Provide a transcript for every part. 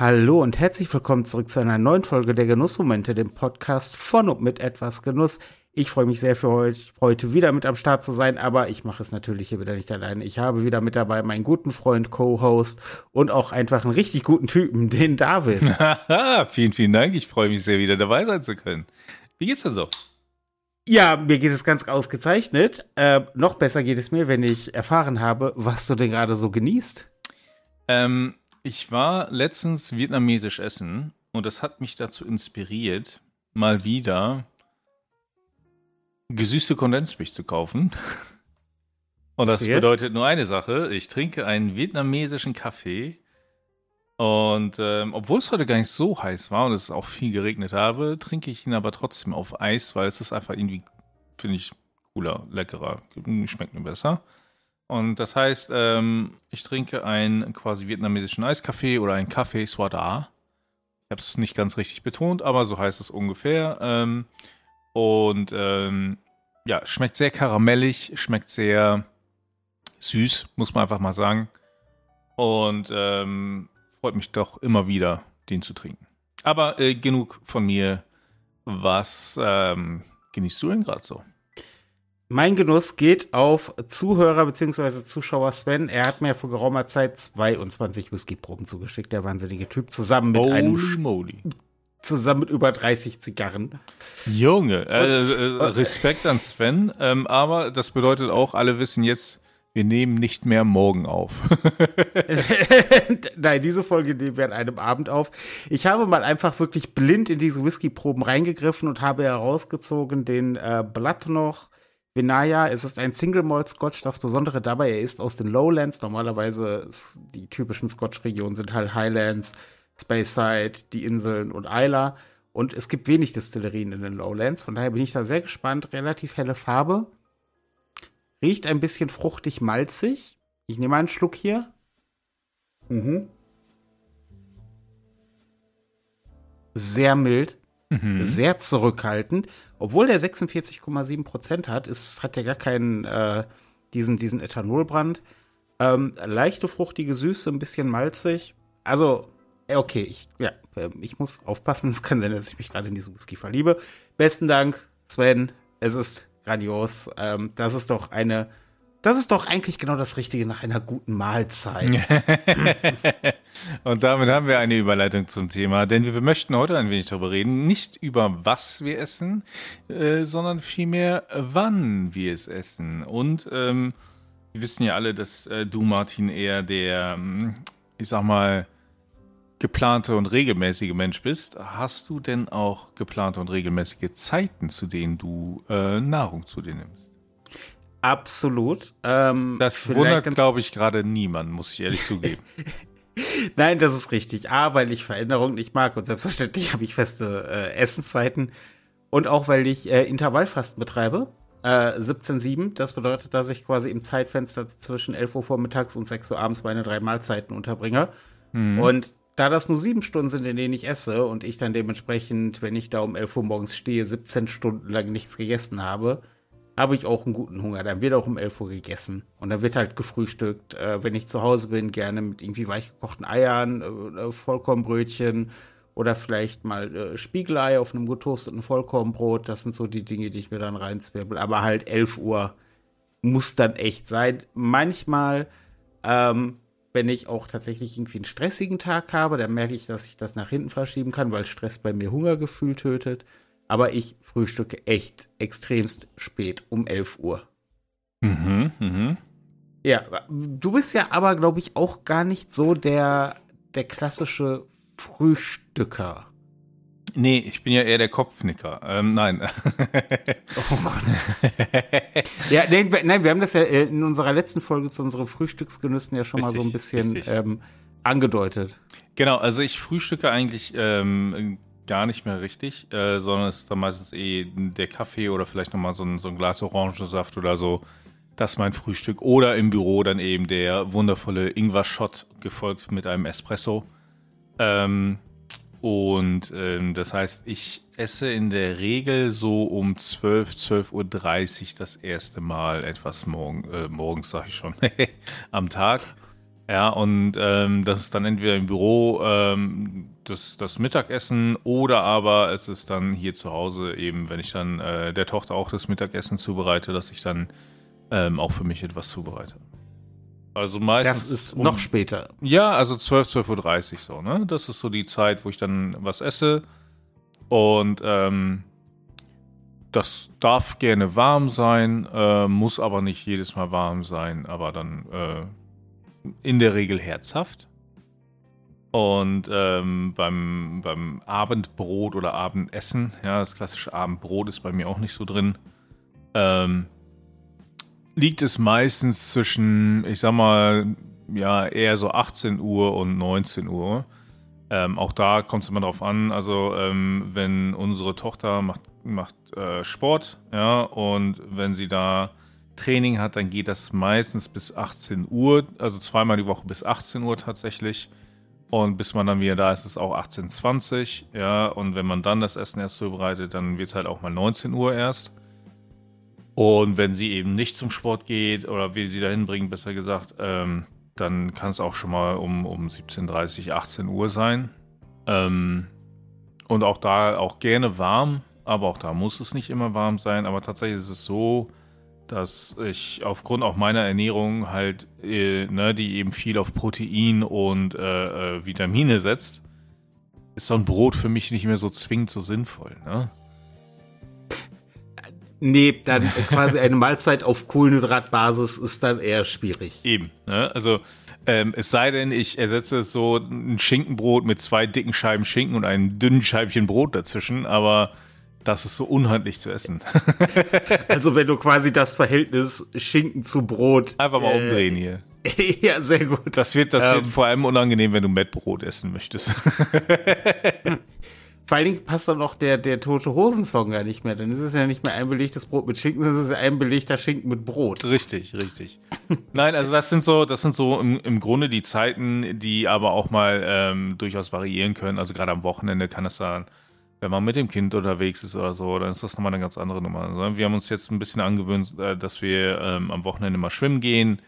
Hallo und herzlich willkommen zurück zu einer neuen Folge der Genussmomente, dem Podcast von und mit etwas Genuss. Ich freue mich sehr für heute, heute wieder mit am Start zu sein, aber ich mache es natürlich hier wieder nicht alleine. Ich habe wieder mit dabei meinen guten Freund, Co-Host und auch einfach einen richtig guten Typen, den David. vielen, vielen Dank. Ich freue mich sehr, wieder dabei sein zu können. Wie geht's denn so? Ja, mir geht es ganz ausgezeichnet. Äh, noch besser geht es mir, wenn ich erfahren habe, was du denn gerade so genießt. Ähm, ich war letztens vietnamesisch essen und das hat mich dazu inspiriert, mal wieder gesüßte Kondensmilch zu kaufen. Und das okay. bedeutet nur eine Sache. Ich trinke einen vietnamesischen Kaffee. Und ähm, obwohl es heute gar nicht so heiß war und es auch viel geregnet habe, trinke ich ihn aber trotzdem auf Eis, weil es ist einfach irgendwie, finde ich, cooler, leckerer. Schmeckt mir besser. Und das heißt, ähm, ich trinke einen quasi vietnamesischen Eiskaffee oder einen Kaffee Swada. Ich habe es nicht ganz richtig betont, aber so heißt es ungefähr. Ähm, und ähm, ja, schmeckt sehr karamellig, schmeckt sehr süß, muss man einfach mal sagen. Und ähm, freut mich doch immer wieder, den zu trinken. Aber äh, genug von mir. Was ähm, genießt du denn gerade so? Mein Genuss geht auf Zuhörer bzw. Zuschauer Sven. Er hat mir vor geraumer Zeit 22 Whiskyproben zugeschickt, der wahnsinnige Typ, zusammen mit Holy einem moly. zusammen mit über 30 Zigarren. Junge, äh, äh, Respekt an Sven, ähm, aber das bedeutet auch, alle wissen jetzt, wir nehmen nicht mehr morgen auf. Nein, diese Folge nehmen wir an einem Abend auf. Ich habe mal einfach wirklich blind in diese Whiskyproben reingegriffen und habe herausgezogen den äh, Blatt noch Vinaya, es ist ein Single Malt Scotch. Das Besondere dabei, er ist aus den Lowlands. Normalerweise die typischen Scotch-Regionen sind halt Highlands, Speyside, die Inseln und Isla. Und es gibt wenig Destillerien in den Lowlands. Von daher bin ich da sehr gespannt. Relativ helle Farbe. Riecht ein bisschen fruchtig malzig. Ich nehme einen Schluck hier. Mhm. Sehr mild. Mhm. Sehr zurückhaltend. Obwohl der 46,7 Prozent hat, ist, hat er gar keinen, äh, diesen, diesen Ethanolbrand. Ähm, leichte, fruchtige Süße, ein bisschen malzig. Also, okay, ich, ja, ähm, ich muss aufpassen. Es kann sein, dass ich mich gerade in diesen Whisky verliebe. Besten Dank, Sven. Es ist grandios. Ähm, das ist doch eine das ist doch eigentlich genau das Richtige nach einer guten Mahlzeit. und damit haben wir eine Überleitung zum Thema, denn wir möchten heute ein wenig darüber reden, nicht über was wir essen, äh, sondern vielmehr wann wir es essen. Und ähm, wir wissen ja alle, dass äh, du, Martin, eher der, hm, ich sag mal, geplante und regelmäßige Mensch bist. Hast du denn auch geplante und regelmäßige Zeiten, zu denen du äh, Nahrung zu dir nimmst? Absolut. Ähm, das wundert, glaube ich, gerade niemand, muss ich ehrlich zugeben. Nein, das ist richtig. A, weil ich Veränderungen nicht mag und selbstverständlich habe ich feste äh, Essenszeiten. Und auch, weil ich äh, Intervallfasten betreibe. Äh, 17,7. Das bedeutet, dass ich quasi im Zeitfenster zwischen 11 Uhr vormittags und 6 Uhr abends meine drei Mahlzeiten unterbringe. Mhm. Und da das nur sieben Stunden sind, in denen ich esse und ich dann dementsprechend, wenn ich da um 11 Uhr morgens stehe, 17 Stunden lang nichts gegessen habe, habe ich auch einen guten Hunger. Dann wird auch um 11 Uhr gegessen. Und dann wird halt gefrühstückt. Äh, wenn ich zu Hause bin, gerne mit irgendwie weichgekochten Eiern, äh, Vollkornbrötchen oder vielleicht mal äh, Spiegelei auf einem getoasteten Vollkornbrot. Das sind so die Dinge, die ich mir dann reinzwirbel. Aber halt 11 Uhr muss dann echt sein. Manchmal, ähm, wenn ich auch tatsächlich irgendwie einen stressigen Tag habe, dann merke ich, dass ich das nach hinten verschieben kann, weil Stress bei mir Hungergefühl tötet aber ich frühstücke echt extremst spät, um 11 Uhr. Mhm, mhm. Ja, du bist ja aber, glaube ich, auch gar nicht so der, der klassische Frühstücker. Nee, ich bin ja eher der Kopfnicker. Ähm, nein. oh Gott. ja, nein, nein, wir haben das ja in unserer letzten Folge zu unseren Frühstücksgenüssen ja schon richtig, mal so ein bisschen ähm, angedeutet. Genau, also ich frühstücke eigentlich ähm, gar nicht mehr richtig, äh, sondern es ist dann meistens eh der Kaffee oder vielleicht nochmal so ein, so ein Glas Orangensaft oder so. Das ist mein Frühstück. Oder im Büro dann eben der wundervolle Ingwer-Shot, gefolgt mit einem Espresso. Ähm, und ähm, das heißt, ich esse in der Regel so um 12, 12.30 Uhr das erste Mal etwas morgen, äh, morgens, sag ich schon, am Tag. Ja, und ähm, das ist dann entweder im Büro ähm, das, das Mittagessen oder aber es ist dann hier zu Hause eben, wenn ich dann äh, der Tochter auch das Mittagessen zubereite, dass ich dann ähm, auch für mich etwas zubereite. Also meistens. Das ist um, noch später. Ja, also 12, 12.30 Uhr so, ne? Das ist so die Zeit, wo ich dann was esse. Und ähm, das darf gerne warm sein, äh, muss aber nicht jedes Mal warm sein, aber dann äh, in der Regel herzhaft. Und ähm, beim, beim Abendbrot oder Abendessen, ja, das klassische Abendbrot ist bei mir auch nicht so drin, ähm, liegt es meistens zwischen, ich sag mal, ja, eher so 18 Uhr und 19 Uhr. Ähm, auch da kommt es immer drauf an. Also, ähm, wenn unsere Tochter macht, macht äh, Sport, ja, und wenn sie da Training hat, dann geht das meistens bis 18 Uhr, also zweimal die Woche bis 18 Uhr tatsächlich. Und bis man dann wieder da ist, ist es auch 18.20 ja. Und wenn man dann das Essen erst zubereitet, dann wird es halt auch mal 19 Uhr erst. Und wenn sie eben nicht zum Sport geht oder wir sie dahin bringen, besser gesagt, ähm, dann kann es auch schon mal um, um 17.30, 18 Uhr sein. Ähm, und auch da auch gerne warm, aber auch da muss es nicht immer warm sein. Aber tatsächlich ist es so, dass ich aufgrund auch meiner Ernährung halt, äh, ne, die eben viel auf Protein und äh, äh, Vitamine setzt, ist so ein Brot für mich nicht mehr so zwingend so sinnvoll, ne? Nee, dann quasi eine Mahlzeit auf Kohlenhydratbasis ist dann eher schwierig. Eben, ne? Also ähm, es sei denn, ich ersetze es so ein Schinkenbrot mit zwei dicken Scheiben Schinken und einem dünnen Scheibchen Brot dazwischen, aber das ist so unhandlich zu essen. also wenn du quasi das Verhältnis Schinken zu Brot. Einfach mal äh, umdrehen hier. ja, sehr gut. Das wird, das ähm, wird vor allem unangenehm, wenn du Mettbrot essen möchtest. Vor allen Dingen passt dann noch der, der tote Hosen-Song gar nicht mehr. Dann ist es ja nicht mehr ein belegtes Brot mit Schinken, sondern es ist ein belegter Schinken mit Brot. Richtig, richtig. Nein, also das sind so, das sind so im, im Grunde die Zeiten, die aber auch mal ähm, durchaus variieren können. Also gerade am Wochenende kann es dann wenn man mit dem Kind unterwegs ist oder so, dann ist das nochmal eine ganz andere Nummer. Also wir haben uns jetzt ein bisschen angewöhnt, äh, dass wir ähm, am Wochenende mal schwimmen gehen.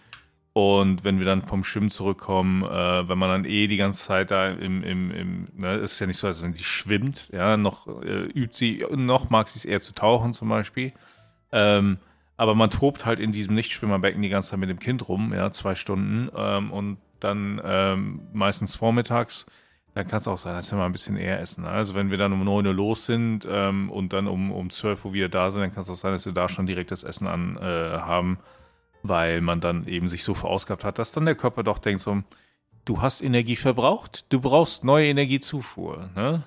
Und wenn wir dann vom Schwimmen zurückkommen, äh, wenn man dann eh die ganze Zeit da im, im, im ne, ist ja nicht so, als wenn sie schwimmt, ja, noch äh, übt sie, noch mag sie es eher zu tauchen zum Beispiel. Ähm, aber man tobt halt in diesem Nichtschwimmerbecken die ganze Zeit mit dem Kind rum, ja, zwei Stunden. Ähm, und dann ähm, meistens vormittags dann kann es auch sein, dass wir mal ein bisschen eher essen. Ne? Also wenn wir dann um 9 Uhr los sind ähm, und dann um, um 12 Uhr wieder da sind, dann kann es auch sein, dass wir da schon direkt das Essen an äh, haben, weil man dann eben sich so verausgabt hat, dass dann der Körper doch denkt so, du hast Energie verbraucht, du brauchst neue Energiezufuhr. Ne?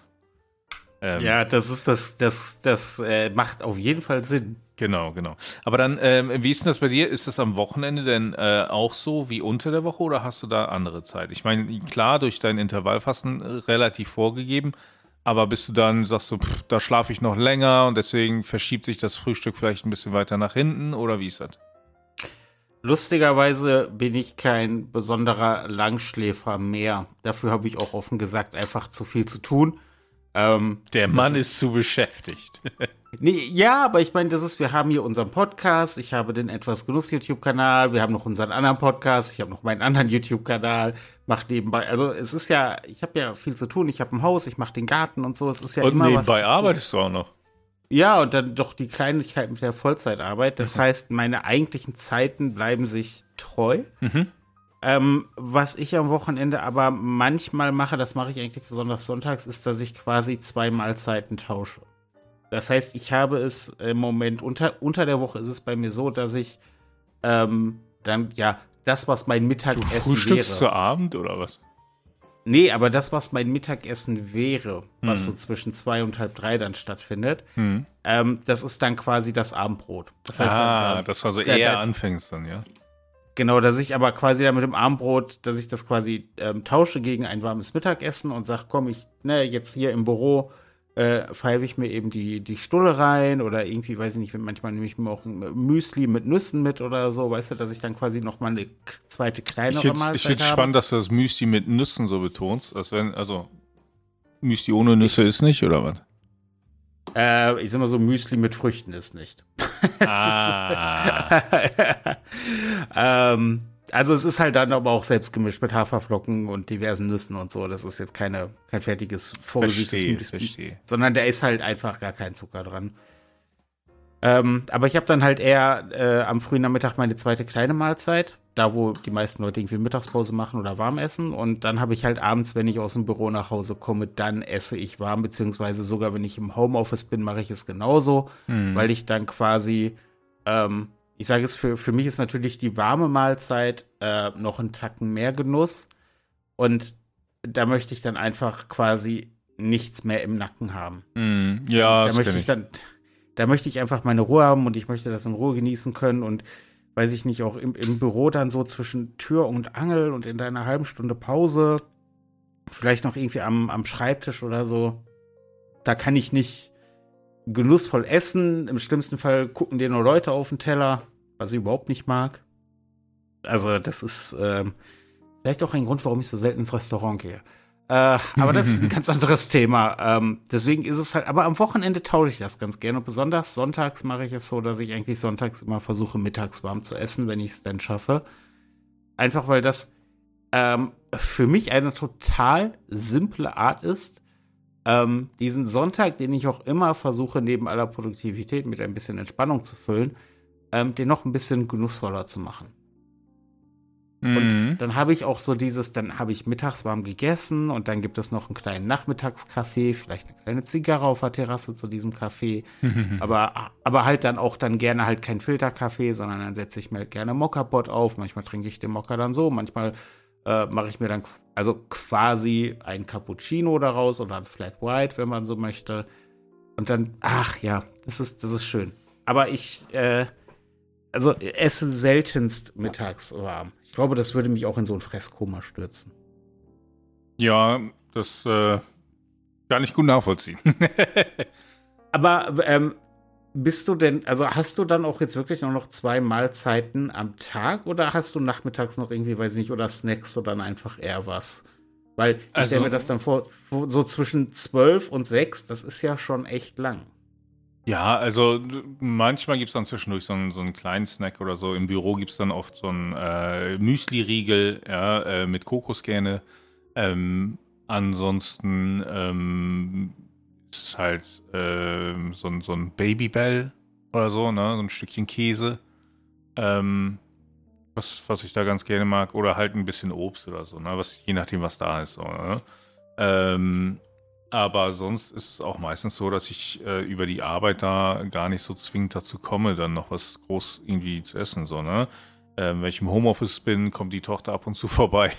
Ähm, ja, das ist das, das, das äh, macht auf jeden Fall Sinn. Genau, genau. Aber dann, ähm, wie ist denn das bei dir? Ist das am Wochenende denn äh, auch so wie unter der Woche oder hast du da andere Zeit? Ich meine, klar, durch dein Intervallfasten äh, relativ vorgegeben, aber bist du dann, sagst du, pff, da schlafe ich noch länger und deswegen verschiebt sich das Frühstück vielleicht ein bisschen weiter nach hinten oder wie ist das? Lustigerweise bin ich kein besonderer Langschläfer mehr. Dafür habe ich auch offen gesagt einfach zu viel zu tun. Ähm, der Mann ist, ist zu beschäftigt. Nee, ja, aber ich meine, das ist, wir haben hier unseren Podcast, ich habe den etwas Genuss YouTube-Kanal, wir haben noch unseren anderen Podcast, ich habe noch meinen anderen YouTube-Kanal, mache nebenbei, also es ist ja, ich habe ja viel zu tun, ich habe ein Haus, ich mache den Garten und so, es ist ja und immer nebenbei was. nebenbei arbeitest du auch noch. Ja, und dann doch die Kleinigkeit mit der Vollzeitarbeit. Das mhm. heißt, meine eigentlichen Zeiten bleiben sich treu. Mhm. Ähm, was ich am Wochenende aber manchmal mache, das mache ich eigentlich besonders sonntags, ist, dass ich quasi zwei Mahlzeiten tausche. Das heißt, ich habe es im Moment unter, unter der Woche ist es bei mir so, dass ich ähm, dann, ja, das, was mein Mittagessen du frühstückst wäre. zu Abend oder was? Nee, aber das, was mein Mittagessen wäre, was hm. so zwischen zwei und halb drei dann stattfindet, hm. ähm, das ist dann quasi das Abendbrot. Das heißt, ah, dann, das war so eher da, anfängst dann, ja? Genau, dass ich aber quasi dann mit dem Abendbrot, dass ich das quasi ähm, tausche gegen ein warmes Mittagessen und sage, komm, ich, ne, jetzt hier im Büro äh, pfeife ich mir eben die, die Stulle rein oder irgendwie, weiß ich nicht, manchmal nehme ich mir auch ein Müsli mit Nüssen mit oder so, weißt du, dass ich dann quasi noch mal eine zweite kleinere ich Mahlzeit Ich finde es spannend, dass du das Müsli mit Nüssen so betonst, als wenn, also Müsli ohne Nüsse ist nicht, oder was? Äh, ich sag mal so, Müsli mit Früchten ist nicht. ah. ähm, also es ist halt dann aber auch selbst gemischt mit Haferflocken und diversen Nüssen und so. Das ist jetzt keine, kein fertiges vorgeschichtes Smoothie, sondern der ist halt einfach gar kein Zucker dran. Ähm, aber ich habe dann halt eher äh, am frühen Nachmittag meine zweite kleine Mahlzeit, da wo die meisten Leute irgendwie Mittagspause machen oder warm essen. Und dann habe ich halt abends, wenn ich aus dem Büro nach Hause komme, dann esse ich warm, beziehungsweise sogar wenn ich im Homeoffice bin, mache ich es genauso, mhm. weil ich dann quasi, ähm, ich sage es, für, für mich ist natürlich die warme Mahlzeit äh, noch einen Tacken mehr Genuss. Und da möchte ich dann einfach quasi nichts mehr im Nacken haben. Mm, ja, da möchte ich dann, da möchte ich einfach meine Ruhe haben und ich möchte das in Ruhe genießen können und weiß ich nicht, auch im, im Büro dann so zwischen Tür und Angel und in deiner halben Stunde Pause, vielleicht noch irgendwie am, am Schreibtisch oder so. Da kann ich nicht genussvoll essen. Im schlimmsten Fall gucken dir nur Leute auf den Teller, was ich überhaupt nicht mag. Also, das ist äh, vielleicht auch ein Grund, warum ich so selten ins Restaurant gehe. Äh, aber das ist ein ganz anderes Thema. Ähm, deswegen ist es halt, aber am Wochenende tausche ich das ganz gerne. Und besonders sonntags mache ich es so, dass ich eigentlich sonntags immer versuche, mittags warm zu essen, wenn ich es dann schaffe. Einfach weil das ähm, für mich eine total simple Art ist, ähm, diesen Sonntag, den ich auch immer versuche, neben aller Produktivität mit ein bisschen Entspannung zu füllen, ähm, den noch ein bisschen genussvoller zu machen. Und mhm. dann habe ich auch so dieses, dann habe ich mittags warm gegessen und dann gibt es noch einen kleinen Nachmittagskaffee, vielleicht eine kleine Zigarre auf der Terrasse zu diesem Kaffee. aber, aber halt dann auch dann gerne halt kein Filterkaffee, sondern dann setze ich mir gerne Mokka-Pot auf. Manchmal trinke ich den Mokka dann so, manchmal äh, mache ich mir dann also quasi ein Cappuccino daraus oder ein Flat White, wenn man so möchte. Und dann, ach ja, das ist, das ist schön. Aber ich, äh, also esse seltenst mittags warm. Ich glaube, das würde mich auch in so ein Fresskoma stürzen. Ja, das äh, kann ich gut nachvollziehen. Aber ähm, bist du denn, also hast du dann auch jetzt wirklich nur noch zwei Mahlzeiten am Tag oder hast du nachmittags noch irgendwie, weiß ich nicht, oder Snacks oder dann einfach eher was? Weil ich also, stelle mir das dann vor, so zwischen zwölf und sechs, das ist ja schon echt lang. Ja, also manchmal gibt es dann zwischendurch so einen, so einen kleinen Snack oder so. Im Büro gibt es dann oft so einen äh, Müsli-Riegel ja, äh, mit Kokoskerne. Ähm, ansonsten ähm, ist es halt äh, so, ein, so ein Babybell oder so, ne? so ein Stückchen Käse. Ähm, was, was ich da ganz gerne mag. Oder halt ein bisschen Obst oder so, ne? was, je nachdem, was da ist. So, ne? Aber sonst ist es auch meistens so, dass ich äh, über die Arbeit da gar nicht so zwingend dazu komme, dann noch was groß irgendwie zu essen. So, ne? Ähm, wenn ich im Homeoffice bin, kommt die Tochter ab und zu vorbei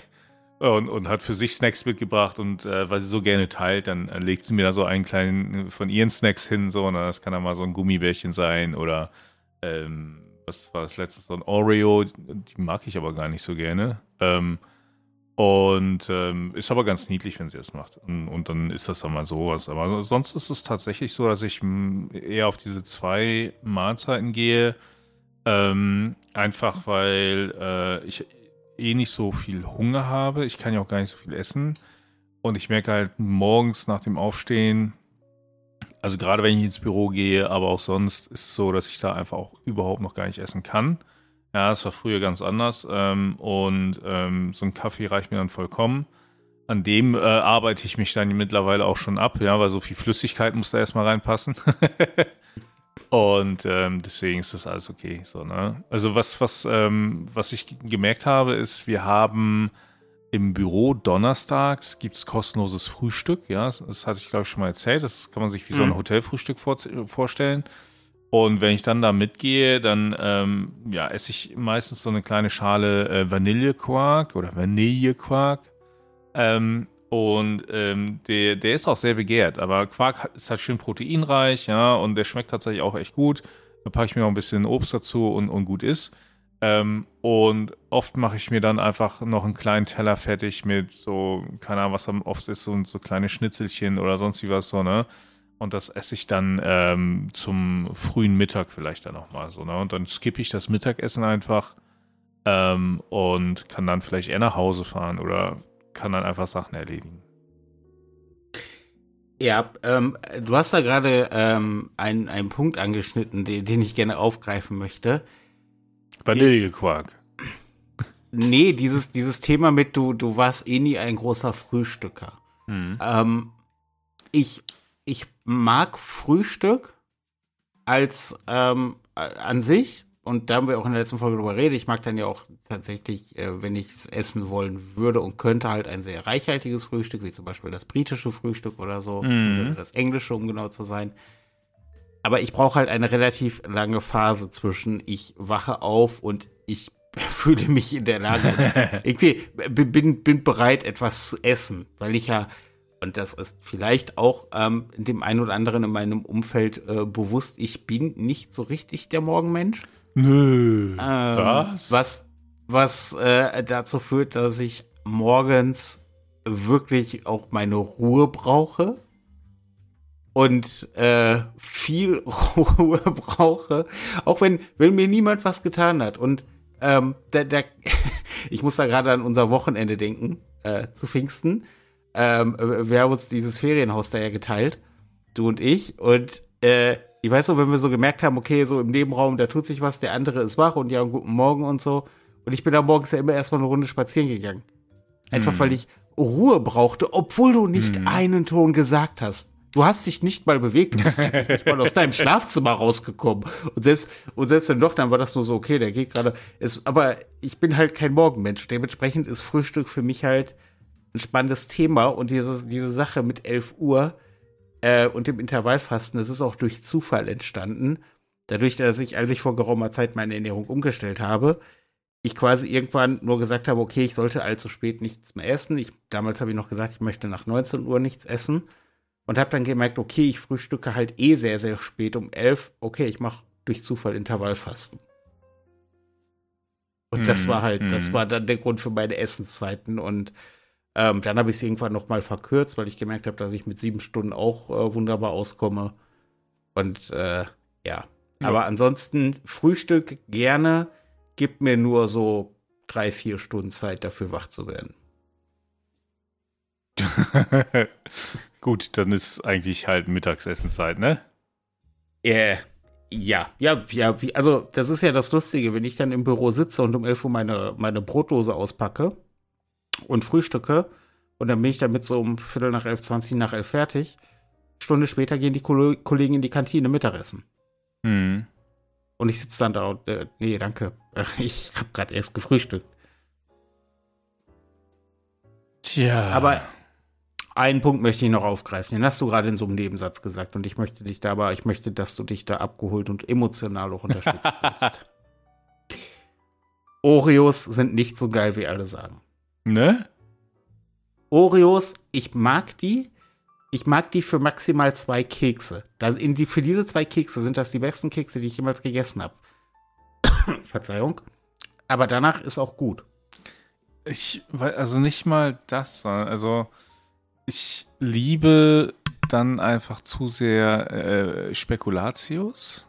und, und hat für sich Snacks mitgebracht und äh, weil sie so gerne teilt, dann äh, legt sie mir da so einen kleinen von ihren Snacks hin. So, ne? Das kann dann mal so ein Gummibärchen sein oder ähm, was war das letzte? So ein Oreo, die mag ich aber gar nicht so gerne. Ähm, und ähm, ist aber ganz niedlich, wenn sie es macht. Und, und, dann ist das dann mal sowas. Aber sonst ist es tatsächlich so, dass ich eher auf diese zwei Mahlzeiten gehe. Ähm, einfach weil äh, ich eh nicht so viel Hunger habe. Ich kann ja auch gar nicht so viel essen. Und ich merke halt morgens nach dem Aufstehen, also gerade wenn ich ins Büro gehe, aber auch sonst ist es so, dass ich da einfach auch überhaupt noch gar nicht essen kann. Ja, es war früher ganz anders. Ähm, und ähm, so ein Kaffee reicht mir dann vollkommen. An dem äh, arbeite ich mich dann mittlerweile auch schon ab, ja, weil so viel Flüssigkeit muss da erstmal reinpassen. und ähm, deswegen ist das alles okay. So, ne? Also was, was, ähm, was ich gemerkt habe, ist, wir haben im Büro donnerstags gibt es kostenloses Frühstück. Ja, das, das hatte ich, glaube ich, schon mal erzählt. Das kann man sich wie so ein mhm. Hotelfrühstück vor, vorstellen. Und wenn ich dann da mitgehe, dann ähm, ja, esse ich meistens so eine kleine Schale äh, Vanillequark oder Vanillequark. Ähm, und ähm, der, der ist auch sehr begehrt. Aber Quark ist halt schön proteinreich, ja, und der schmeckt tatsächlich auch echt gut. Da packe ich mir auch ein bisschen Obst dazu und, und gut ist. Ähm, und oft mache ich mir dann einfach noch einen kleinen Teller fertig mit so, keine Ahnung, was dann oft ist, so, so kleine Schnitzelchen oder sonst wie was so, ne? Und das esse ich dann ähm, zum frühen Mittag vielleicht dann nochmal so. Ne? Und dann skippe ich das Mittagessen einfach ähm, und kann dann vielleicht eher nach Hause fahren oder kann dann einfach Sachen erledigen. Ja, ähm, du hast da gerade ähm, einen, einen Punkt angeschnitten, den, den ich gerne aufgreifen möchte. Vanillequark. nee, dieses, dieses Thema mit du, du warst eh nie ein großer Frühstücker. Mhm. Ähm, ich, ich mag Frühstück als ähm, an sich, und da haben wir auch in der letzten Folge drüber geredet, ich mag dann ja auch tatsächlich, äh, wenn ich es essen wollen würde und könnte, halt ein sehr reichhaltiges Frühstück, wie zum Beispiel das britische Frühstück oder so, mhm. das englische, um genau zu sein. Aber ich brauche halt eine relativ lange Phase zwischen ich wache auf und ich fühle mich in der Lage, irgendwie bin, bin bereit, etwas zu essen, weil ich ja und das ist vielleicht auch ähm, dem einen oder anderen in meinem Umfeld äh, bewusst, ich bin nicht so richtig der Morgenmensch. Nö. Ähm, was? Was, was äh, dazu führt, dass ich morgens wirklich auch meine Ruhe brauche und äh, viel Ruhe brauche, auch wenn, wenn mir niemand was getan hat. Und ähm, der, der ich muss da gerade an unser Wochenende denken, äh, zu Pfingsten. Ähm, wir haben uns dieses Ferienhaus da ja geteilt, du und ich. Und äh, ich weiß so, wenn wir so gemerkt haben, okay, so im Nebenraum, da tut sich was, der andere ist wach und ja, guten Morgen und so. Und ich bin da morgens ja immer erstmal eine Runde spazieren gegangen. Einfach hm. weil ich Ruhe brauchte, obwohl du nicht hm. einen Ton gesagt hast. Du hast dich nicht mal bewegt, du bist nicht mal aus deinem Schlafzimmer rausgekommen. Und selbst, und selbst wenn doch, dann war das nur so, okay, der geht gerade. Aber ich bin halt kein Morgenmensch. Dementsprechend ist Frühstück für mich halt ein spannendes Thema. Und diese, diese Sache mit 11 Uhr, äh, und dem Intervallfasten, das ist auch durch Zufall entstanden. Dadurch, dass ich, als ich vor geraumer Zeit meine Ernährung umgestellt habe, ich quasi irgendwann nur gesagt habe, okay, ich sollte allzu spät nichts mehr essen. Ich, damals habe ich noch gesagt, ich möchte nach 19 Uhr nichts essen. Und habe dann gemerkt, okay, ich frühstücke halt eh sehr, sehr spät um 11. Okay, ich mache durch Zufall Intervallfasten. Und das war halt, das war dann der Grund für meine Essenszeiten. Und ähm, dann habe ich es irgendwann noch mal verkürzt, weil ich gemerkt habe, dass ich mit sieben Stunden auch äh, wunderbar auskomme. Und äh, ja. ja. Aber ansonsten Frühstück gerne, gibt mir nur so drei, vier Stunden Zeit dafür wach zu werden. Gut, dann ist eigentlich halt Mittagsessenzeit, ne? Äh, ja, ja, ja, wie, also das ist ja das Lustige, wenn ich dann im Büro sitze und um 11 Uhr meine, meine Brotdose auspacke, und frühstücke. Und dann bin ich damit so um Viertel nach elf, zwanzig nach elf fertig. Stunde später gehen die Kollegen in die Kantine Mittagessen. Hm. Und ich sitze dann da und, äh, nee, danke. Ich habe gerade erst gefrühstückt. Tja. Aber einen Punkt möchte ich noch aufgreifen. Den hast du gerade in so einem Nebensatz gesagt. Und ich möchte dich da aber, ich möchte, dass du dich da abgeholt und emotional auch unterstützt Oreos sind nicht so geil, wie alle sagen. Ne? Oreos, ich mag die. Ich mag die für maximal zwei Kekse. Das in die, für diese zwei Kekse sind das die besten Kekse, die ich jemals gegessen habe. Verzeihung. Aber danach ist auch gut. Ich, also nicht mal das, also ich liebe dann einfach zu sehr äh, Spekulatius.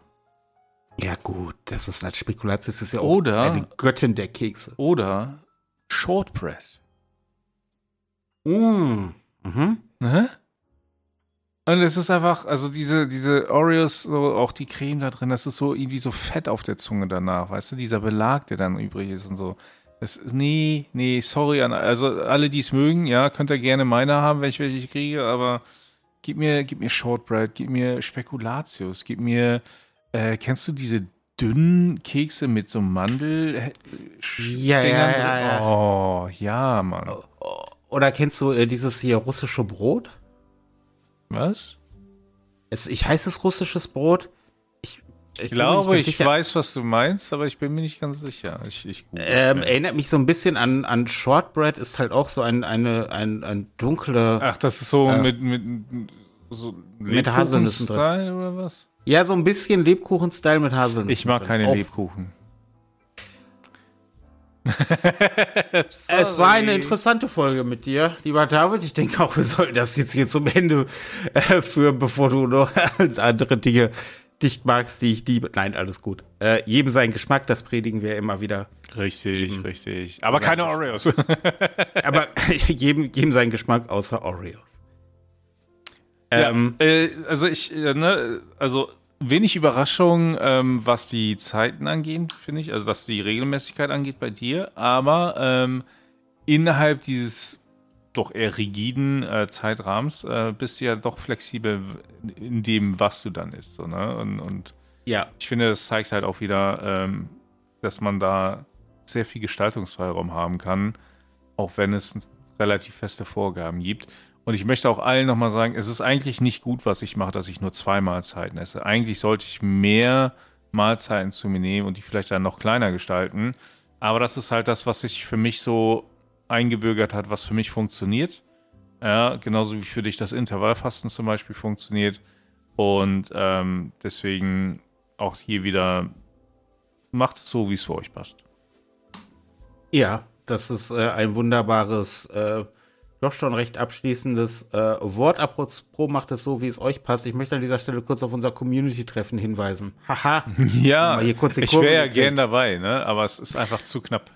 Ja, gut, das ist halt Spekulatius, das ist ja auch oder, eine Göttin der Kekse. Oder Shortbread. Mm. Mhm. Ne? Und es ist einfach, also diese, diese Oreos, so auch die Creme da drin, das ist so irgendwie so fett auf der Zunge danach, weißt du, dieser Belag, der dann übrig ist und so. Das ist, nee, nee, sorry an, also alle, die es mögen, ja, könnt ihr gerne meine haben, wenn ich welche kriege, aber gib mir, gib mir Shortbread, gib mir Spekulatius, gib mir, äh, kennst du diese dünnen Kekse mit so Mandel. Ja, ja, ja, ja, Oh, ja, Mann. Oder kennst du äh, dieses hier russische Brot? Was? Es, ich heiße es russisches Brot. Ich, ich, ich glaube, ich sicher. weiß, was du meinst, aber ich bin mir nicht ganz sicher. Ich, ich ähm, erinnert mich so ein bisschen an, an Shortbread, ist halt auch so ein, eine, ein, ein dunkle. Ach, das ist so äh, mit, mit, so mit Haselnüssen drin. oder was? Ja, so ein bisschen Lebkuchen-Style mit Haselnüssen. Ich mag keine Auch. Lebkuchen. es war eine interessante Folge mit dir, lieber David. Ich denke auch, wir sollten das jetzt hier zum Ende äh, führen, bevor du noch als andere Dinge dicht magst, die ich liebe. Nein, alles gut. Äh, jedem sein Geschmack, das predigen wir immer wieder. Richtig, jedem richtig. Aber keine Oreos. Aber jedem, jedem sein Geschmack außer Oreos. Ähm, ja, äh, also ich, äh, ne, also wenig Überraschung, ähm, was die Zeiten angeht, finde ich, also was die Regelmäßigkeit angeht bei dir, aber ähm, innerhalb dieses doch eher rigiden äh, Zeitrahmens äh, bist du ja doch flexibel in dem, was du dann isst. So, ne? und, und, ja. ich finde, das zeigt halt auch wieder, ähm, dass man da sehr viel Gestaltungsfreiraum haben kann, auch wenn es relativ feste Vorgaben gibt. Und ich möchte auch allen nochmal sagen, es ist eigentlich nicht gut, was ich mache, dass ich nur zwei Mahlzeiten esse. Eigentlich sollte ich mehr Mahlzeiten zu mir nehmen und die vielleicht dann noch kleiner gestalten. Aber das ist halt das, was sich für mich so eingebürgert hat, was für mich funktioniert. Ja, genauso wie für dich das Intervallfasten zum Beispiel funktioniert. Und ähm, deswegen auch hier wieder macht es so, wie es für euch passt. Ja, das ist äh, ein wunderbares äh, doch schon recht abschließendes äh, Wort. Apropos macht es so, wie es euch passt. Ich möchte an dieser Stelle kurz auf unser Community-Treffen hinweisen. Haha. ja, ich wäre ja gern dabei, ne? aber es ist einfach zu knapp.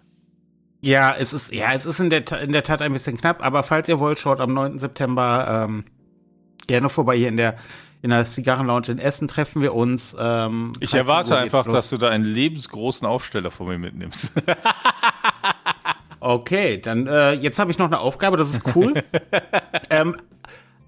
Ja, es ist, ja, es ist in der, in der Tat ein bisschen knapp, aber falls ihr wollt, schaut am 9. September ähm, gerne vorbei hier in der in der Zigarrenlounge in Essen treffen wir uns. Ähm, ich erwarte einfach, dass du da einen lebensgroßen Aufsteller von mir mitnimmst. Okay, dann äh, jetzt habe ich noch eine Aufgabe, das ist cool. ähm,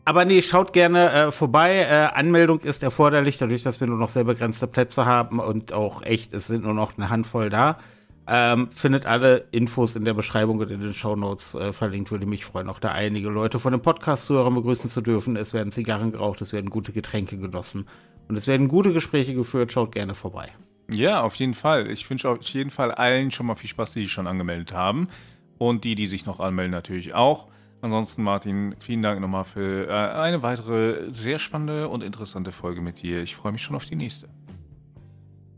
aber nee, schaut gerne äh, vorbei. Äh, Anmeldung ist erforderlich, dadurch, dass wir nur noch sehr begrenzte Plätze haben und auch echt, es sind nur noch eine Handvoll da. Ähm, findet alle Infos in der Beschreibung und in den Shownotes äh, verlinkt. Würde mich freuen, auch da einige Leute von dem Podcast-Zuhörern begrüßen zu dürfen. Es werden Zigarren geraucht, es werden gute Getränke genossen und es werden gute Gespräche geführt. Schaut gerne vorbei. Ja, auf jeden Fall. Ich wünsche auf jeden Fall allen schon mal viel Spaß, die sich schon angemeldet haben. Und die, die sich noch anmelden, natürlich auch. Ansonsten, Martin, vielen Dank nochmal für äh, eine weitere sehr spannende und interessante Folge mit dir. Ich freue mich schon auf die nächste.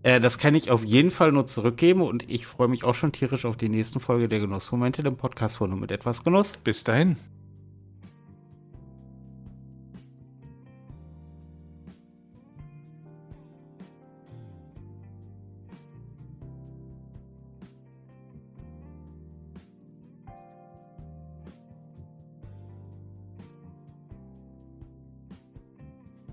Äh, das kann ich auf jeden Fall nur zurückgeben und ich freue mich auch schon tierisch auf die nächste Folge der Genussmomente, dem Podcast von nur mit etwas Genuss. Bis dahin.